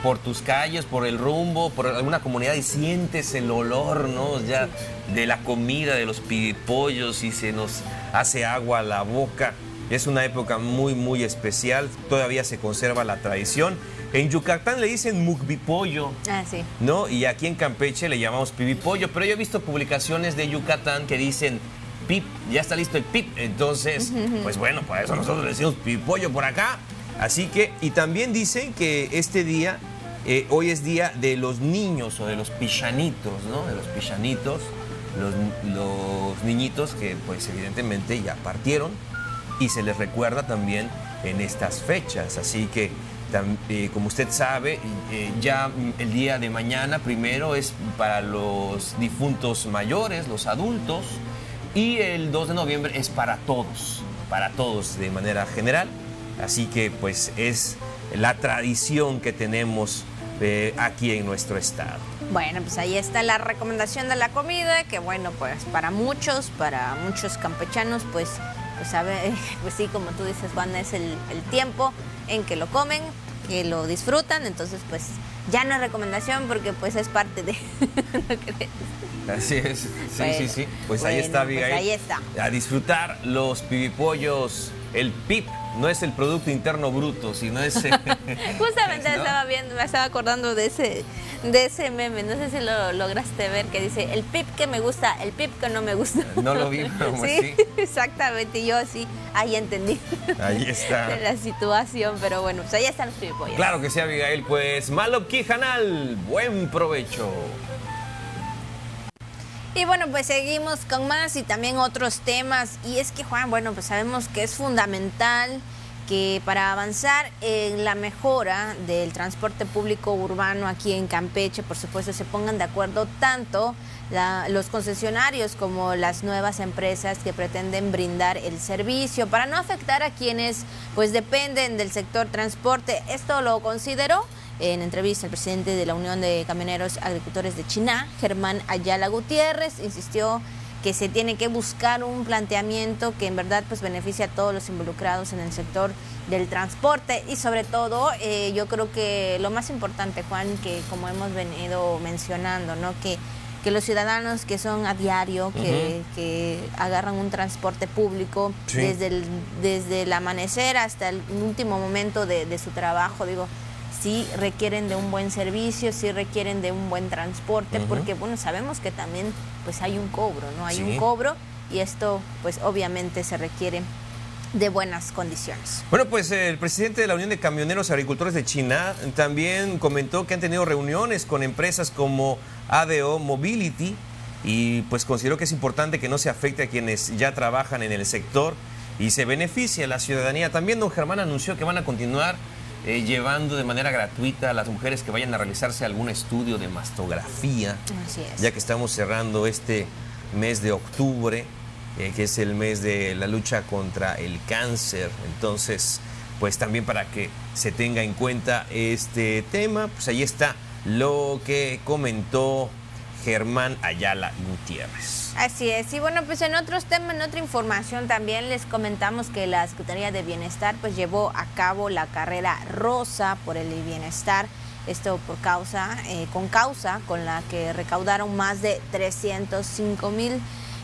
[SPEAKER 2] por tus calles, por el rumbo, por alguna comunidad y sientes el olor, ¿no? Ya de la comida, de los pipollos y se nos hace agua a la boca. Es una época muy, muy especial. Todavía se conserva la tradición. En Yucatán le dicen mukbipollo.
[SPEAKER 1] Ah, sí.
[SPEAKER 2] ¿No? Y aquí en Campeche le llamamos pibipollo. Pero yo he visto publicaciones de Yucatán que dicen pip, ya está listo el pip. Entonces, pues bueno, por eso nosotros le decimos pibipollo por acá. Así que, y también dicen que este día eh, hoy es día de los niños o de los pichanitos, ¿no? De los pichanitos, los, niñitos que pues evidentemente ya partieron y se les recuerda también en estas fechas. Así que, eh, como usted sabe, eh, ya el día de mañana primero es para los difuntos mayores, los adultos, y el 2 de noviembre es para todos, para todos de manera general. Así que pues es la tradición que tenemos aquí en nuestro estado.
[SPEAKER 1] Bueno, pues ahí está la recomendación de la comida, que bueno, pues para muchos, para muchos campechanos, pues, pues, sabe, pues sí, como tú dices, Juan, es el, tiempo en que lo comen, que lo disfrutan, entonces pues ya no es recomendación porque pues es parte de...
[SPEAKER 2] Así es, sí, sí, sí. Pues ahí está,
[SPEAKER 1] pues ahí está.
[SPEAKER 2] A disfrutar los pibipollos, el pip no es el Producto Interno Bruto, sino es...
[SPEAKER 1] Justamente estaba viendo, me estaba acordando de ese, de ese meme, no sé si lo lograste ver, que dice, el pip que me gusta, el pip que no me gusta.
[SPEAKER 2] No lo vi, pero
[SPEAKER 1] sí, sí. exactamente, y yo así, ahí entendí.
[SPEAKER 2] Ahí está.
[SPEAKER 1] la situación, pero bueno, pues ahí están los pipollos.
[SPEAKER 2] Claro que sí, Abigail, pues Malo Quijanal, buen provecho.
[SPEAKER 1] Y bueno, pues seguimos con más y también otros temas. Y es que, Juan, bueno, pues sabemos que es fundamental que para avanzar en la mejora del transporte público urbano aquí en Campeche, por supuesto, se pongan de acuerdo tanto los concesionarios como las nuevas empresas que pretenden brindar el servicio para no afectar a quienes pues dependen del sector transporte. Esto lo consideró en entrevista, el presidente de la Unión de Camioneros Agricultores de China, Germán Ayala Gutiérrez, insistió que se tiene que buscar un planteamiento que en verdad pues beneficie a todos los involucrados en el sector del transporte. Y sobre todo eh, yo creo que lo más importante Juan que como hemos venido mencionando no que que los ciudadanos que son a diario, que, agarran un transporte público desde, el, desde el amanecer hasta el último momento de, de su trabajo, digo, sí requieren de un buen servicio, sí requieren de un buen transporte, porque bueno, sabemos que también pues hay un cobro, ¿no? Hay un cobro y esto pues obviamente se requiere de buenas condiciones.
[SPEAKER 2] Bueno, pues el presidente de la Unión de Camioneros Agricultores de China también comentó que han tenido reuniones con empresas como ADO Mobility y pues consideró que es importante que no se afecte a quienes ya trabajan en el sector y se beneficie a la ciudadanía. También don Germán anunció que van a continuar eh, llevando de manera gratuita a las mujeres que vayan a realizarse algún estudio de mastografía, ya que estamos cerrando este mes de octubre, eh, que es el mes de la lucha contra el cáncer. Entonces, pues también para que se tenga en cuenta este tema, pues ahí está lo que comentó Germán Ayala Gutiérrez.
[SPEAKER 1] Así es, y bueno, pues en otros temas, en otra información también les comentamos que la Secretaría de Bienestar pues llevó a cabo la carrera rosa por el bienestar, esto por causa, eh, con causa con la que recaudaron más de 305 mil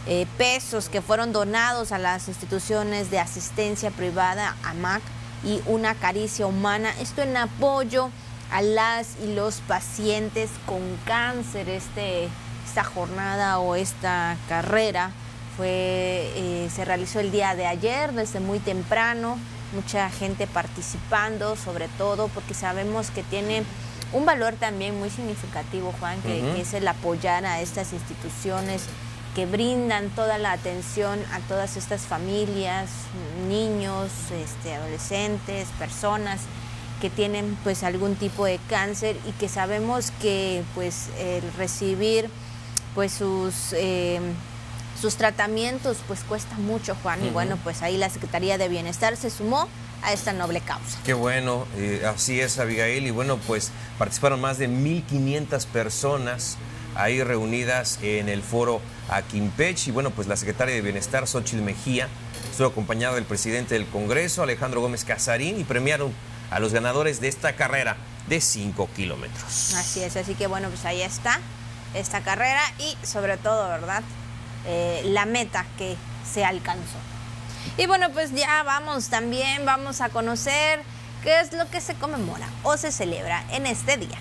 [SPEAKER 1] eh, pesos que fueron donados a las instituciones de asistencia privada, AMAC y una caricia humana, esto en apoyo a las y los pacientes con cáncer, este esta jornada o esta carrera fue, eh, se realizó el día de ayer desde muy temprano, mucha gente participando, sobre todo porque sabemos que tiene un valor también muy significativo, Juan, que, es el apoyar a estas instituciones que brindan toda la atención a todas estas familias, niños, este, adolescentes, personas que tienen pues algún tipo de cáncer y que sabemos que pues el recibir pues sus, eh, sus tratamientos pues cuesta mucho, Juan, y bueno, pues ahí la Secretaría de Bienestar se sumó a esta noble causa.
[SPEAKER 2] Qué bueno, eh, así es Abigail, y bueno, pues participaron más de 1.500 personas ahí reunidas en el foro Aquimpech, y bueno, pues la Secretaria de Bienestar, Xochitl Mejía, estuvo acompañada del presidente del Congreso, Alejandro Gómez Casarín, y premiaron a los ganadores de esta carrera de 5 kilómetros.
[SPEAKER 1] Así es, así que bueno, pues ahí está esta carrera y sobre todo, ¿verdad? Eh, la meta que se alcanzó. Y bueno, pues ya vamos también, vamos a conocer qué es lo que se conmemora o se celebra en este día.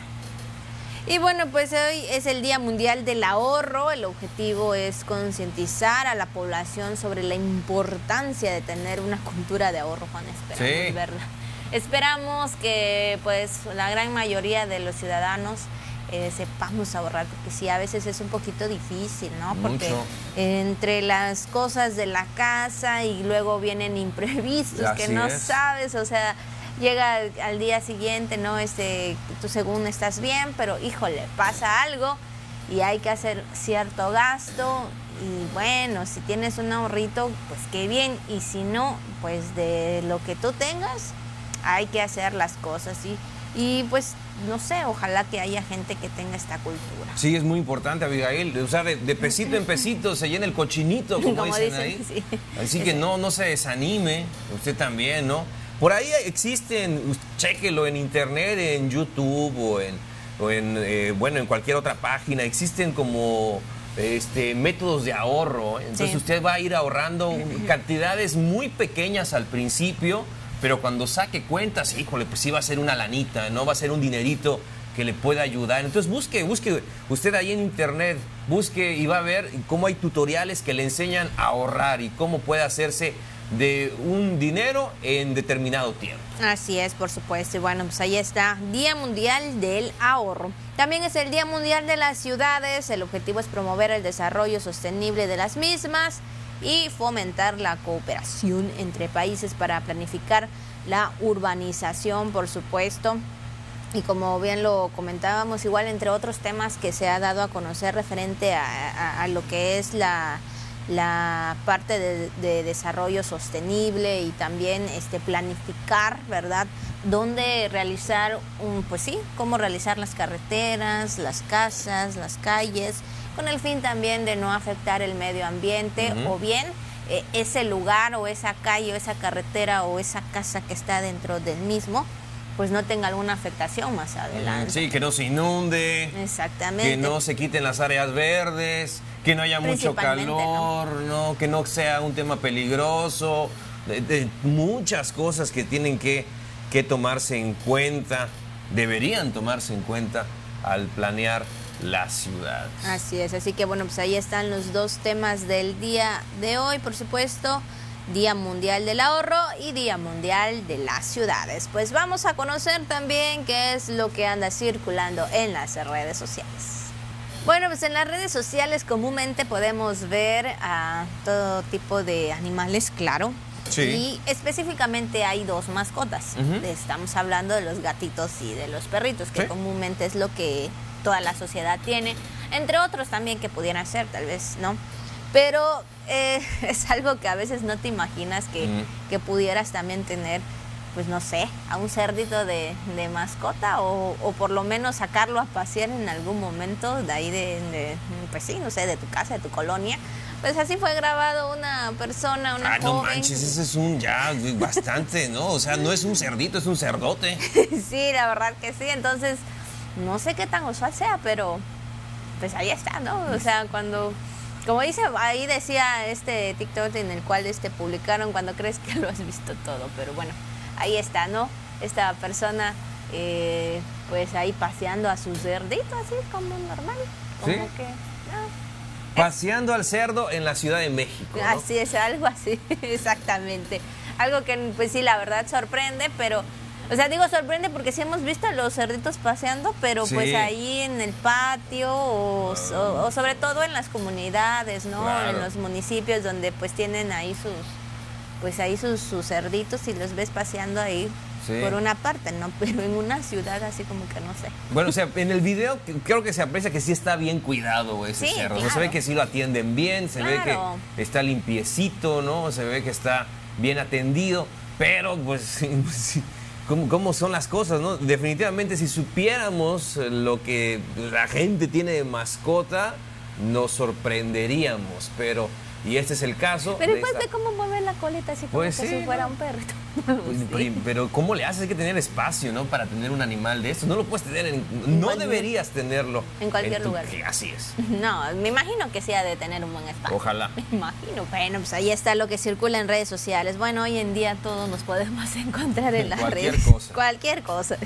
[SPEAKER 1] Y bueno, pues hoy es el Día Mundial del Ahorro. El objetivo es concientizar a la población sobre la importancia de tener una cultura de ahorro, Juan. Esperamos
[SPEAKER 2] Sí.
[SPEAKER 1] verla. Esperamos que pues la gran mayoría de los ciudadanos eh, sepamos ahorrar, porque sí, a veces es un poquito difícil, ¿no? Porque
[SPEAKER 2] Mucho.
[SPEAKER 1] entre las cosas de la casa y luego vienen imprevistos que no
[SPEAKER 2] es.
[SPEAKER 1] sabes, o sea, llega al, al día siguiente, ¿no? Este, tú según estás bien, pero híjole, pasa algo y hay que hacer cierto gasto y bueno, si tienes un ahorrito, pues qué bien, y si no, pues de lo que tú tengas, hay que hacer las cosas y, y pues no sé, ojalá que haya gente que tenga esta cultura.
[SPEAKER 2] Sí, es muy importante, Abigail, de usar de, de pesito en pesito se llena el cochinito, como,
[SPEAKER 1] Como
[SPEAKER 2] dicen,
[SPEAKER 1] dicen,
[SPEAKER 2] ahí.
[SPEAKER 1] sí.
[SPEAKER 2] Así que no, no se desanime, usted también, ¿no? Por ahí existen, chéquelo en internet, en YouTube o en, o en eh, bueno, en cualquier otra página, existen como este, métodos de ahorro. Entonces
[SPEAKER 1] Sí.
[SPEAKER 2] usted va a ir ahorrando cantidades muy pequeñas al principio, pero cuando saque cuentas, híjole, pues sí va a ser una lanita, ¿no? Va a ser un dinerito que le pueda ayudar. Entonces busque, busque usted ahí en internet, busque y va a ver cómo hay tutoriales que le enseñan a ahorrar y cómo puede hacerse de un dinero en determinado tiempo.
[SPEAKER 1] Así es, por supuesto. Y bueno, pues ahí está, Día Mundial del Ahorro. También es el Día Mundial de las Ciudades. El objetivo es promover el desarrollo sostenible de las mismas y fomentar la cooperación entre países para planificar la urbanización, por supuesto. Y como bien lo comentábamos, igual entre otros temas que se ha dado a conocer referente a, lo que es la, la parte de, de desarrollo sostenible y también este planificar, ¿verdad? Dónde realizar un, pues sí, cómo realizar las carreteras, las casas, las calles, con el fin también de no afectar el medio ambiente o bien eh, ese lugar o esa calle o esa carretera o esa casa que está dentro del mismo, pues no tenga alguna afectación más adelante.
[SPEAKER 2] Sí, que no se inunde.
[SPEAKER 1] Exactamente.
[SPEAKER 2] Que no se quiten las áreas verdes, que no haya mucho calor, ¿no? que no sea un tema peligroso, de, de muchas cosas que tienen que, que tomarse en cuenta, deberían tomarse en cuenta al planear la ciudad.
[SPEAKER 1] Así es, así que bueno, pues ahí están los dos temas del día de hoy, por supuesto, Día Mundial del Ahorro y Día Mundial de las Ciudades. Pues vamos a conocer también qué es lo que anda circulando en las redes sociales. Bueno, pues en las redes sociales comúnmente podemos ver a todo tipo de animales, claro.
[SPEAKER 2] Sí.
[SPEAKER 1] Y específicamente hay dos mascotas. Estamos hablando de los gatitos y de los perritos, que
[SPEAKER 2] Sí.
[SPEAKER 1] comúnmente es lo que toda la sociedad tiene. Entre otros también que pudieran ser, tal vez, ¿no? Pero eh, es algo que a veces no te imaginas que,
[SPEAKER 2] Mm.
[SPEAKER 1] que pudieras también tener, pues no sé, a un cerdito de, de mascota o, o por lo menos sacarlo a pasear en algún momento de ahí de, de, pues sí, no sé, de tu casa, de tu colonia. Pues así fue grabado una persona, una
[SPEAKER 2] Ah, no
[SPEAKER 1] joven.
[SPEAKER 2] manches, ese es un ya bastante, ¿no? O sea, no es un cerdito, es un cerdote.
[SPEAKER 1] sí, la verdad que sí. Entonces, no sé qué tan usual sea, pero pues ahí está, ¿no? O sea, cuando, como dice, ahí decía este TikTok en el cual este publicaron cuando crees que lo has visto todo, pero bueno, ahí está, ¿no? Esta persona, eh, pues ahí paseando a su cerdito, así como normal, como
[SPEAKER 2] ¿Sí?
[SPEAKER 1] que, no,
[SPEAKER 2] Paseando al cerdo en la Ciudad de México. ¿no?
[SPEAKER 1] Así es, algo así, exactamente. Algo que, pues sí, la verdad sorprende, pero, o sea, digo sorprende porque sí hemos visto a los cerditos paseando, pero
[SPEAKER 2] Sí.
[SPEAKER 1] pues ahí en el patio o, o- o sobre todo en las comunidades, ¿no?
[SPEAKER 2] Claro.
[SPEAKER 1] En los municipios donde pues tienen ahí sus, pues ahí sus, sus cerditos y los ves paseando ahí, por una parte, ¿no? Pero en una ciudad así como que no sé.
[SPEAKER 2] Bueno, o sea, en el video creo que se aprecia que sí está bien cuidado ese cerro. Se ve que sí lo atienden bien, se ve que está limpiecito, ¿no? Se ve que está bien atendido, pero pues... Cómo, cómo, son las cosas, ¿no? Definitivamente, si supiéramos lo que la gente tiene de mascota, nos sorprenderíamos, pero y este es el caso.
[SPEAKER 1] Pero después de cómo mueve la coleta así como pues si fuera un perrito.
[SPEAKER 2] Pues, pero, ¿cómo le haces? Hay que tener espacio, ¿no? Para tener un animal de esto. No lo puedes tener en, No deberías tenerlo.
[SPEAKER 1] En cualquier lugar.
[SPEAKER 2] Así es.
[SPEAKER 1] No, me imagino que sí ha de tener un buen espacio.
[SPEAKER 2] Ojalá.
[SPEAKER 1] Me imagino. Bueno, pues ahí está lo que circula en redes sociales. Bueno, hoy en día todos nos podemos encontrar en las
[SPEAKER 2] Cualquier
[SPEAKER 1] redes.
[SPEAKER 2] Cosa.
[SPEAKER 1] Cualquier cosa.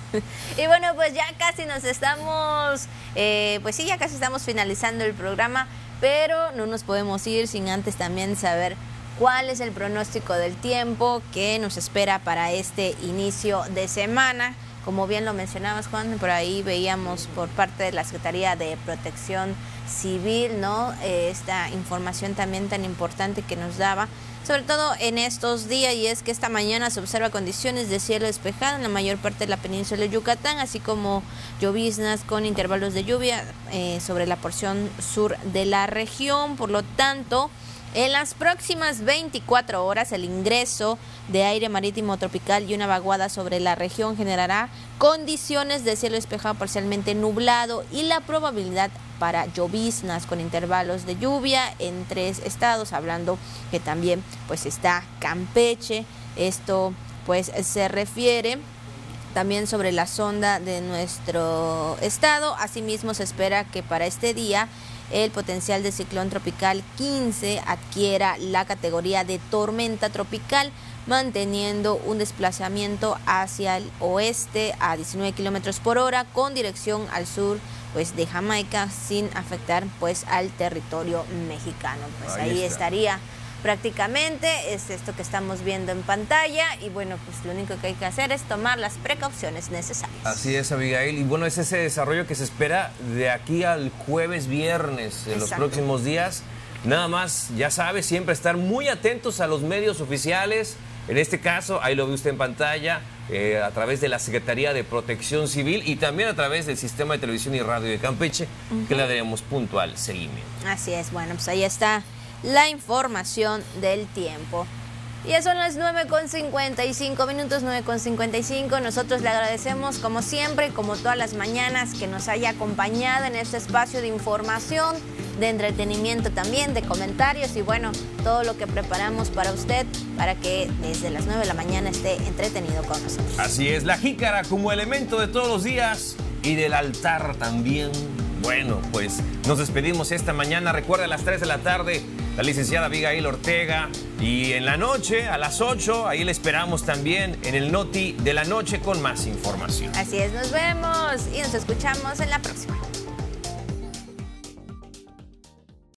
[SPEAKER 1] Y bueno, pues ya casi nos estamos... Eh, pues sí, ya casi estamos finalizando el programa pero no nos podemos ir sin antes también saber cuál es el pronóstico del tiempo que nos espera para este inicio de semana. Como bien lo mencionabas, Juan, por ahí veíamos por parte de la Secretaría de Protección Civil, ¿no? Eh, esta información también tan importante que nos daba sobre todo en estos días, y es que esta mañana se observa condiciones de cielo despejado en la mayor parte de la península de Yucatán, así como lloviznas con intervalos de lluvia eh, sobre la porción sur de la región. Por lo tanto, en las próximas 24 horas, el ingreso de aire marítimo tropical y una vaguada sobre la región generará condiciones de cielo despejado parcialmente nublado y la probabilidad para lloviznas con intervalos de lluvia en tres estados, hablando que también pues está Campeche. Esto pues se refiere también sobre la sonda de nuestro estado. Asimismo se espera que para este día el potencial de ciclón tropical 15 adquiera la categoría de tormenta tropical, manteniendo un desplazamiento hacia el oeste a 19 kilómetros por hora con dirección al sur pues de Jamaica sin afectar pues al territorio mexicano. Pues ahí estaría prácticamente es esto que estamos viendo en pantalla y bueno, pues lo único que hay que hacer es tomar las precauciones necesarias.
[SPEAKER 2] Así es, Abigail. Y bueno, es ese desarrollo que se espera de aquí al jueves, viernes, en los próximos días. Nada más, ya sabe, siempre estar muy atentos a los medios oficiales. En este caso, ahí lo ve usted en pantalla, eh, a través de la Secretaría de Protección Civil y también a través del Sistema de Televisión y Radio de Campeche, que le daremos puntual seguimiento.
[SPEAKER 1] Así es, bueno, pues ahí está la información del tiempo. Y ya son las 9.55 minutos, 9.55. Nosotros le agradecemos como siempre, como todas las mañanas, que nos haya acompañado en este espacio de información, de entretenimiento también, de comentarios y bueno, todo lo que preparamos para usted para que desde las 9 de la mañana esté entretenido con nosotros.
[SPEAKER 2] Así es, la jícara como elemento de todos los días y del altar también. Bueno, pues nos despedimos esta mañana. Recuerda a las 3 de la tarde la licenciada Abigail Ortega. Y en la noche, a las 8, ahí le esperamos también en el Noti de la noche con más información.
[SPEAKER 1] Así es, nos vemos y nos escuchamos en la próxima.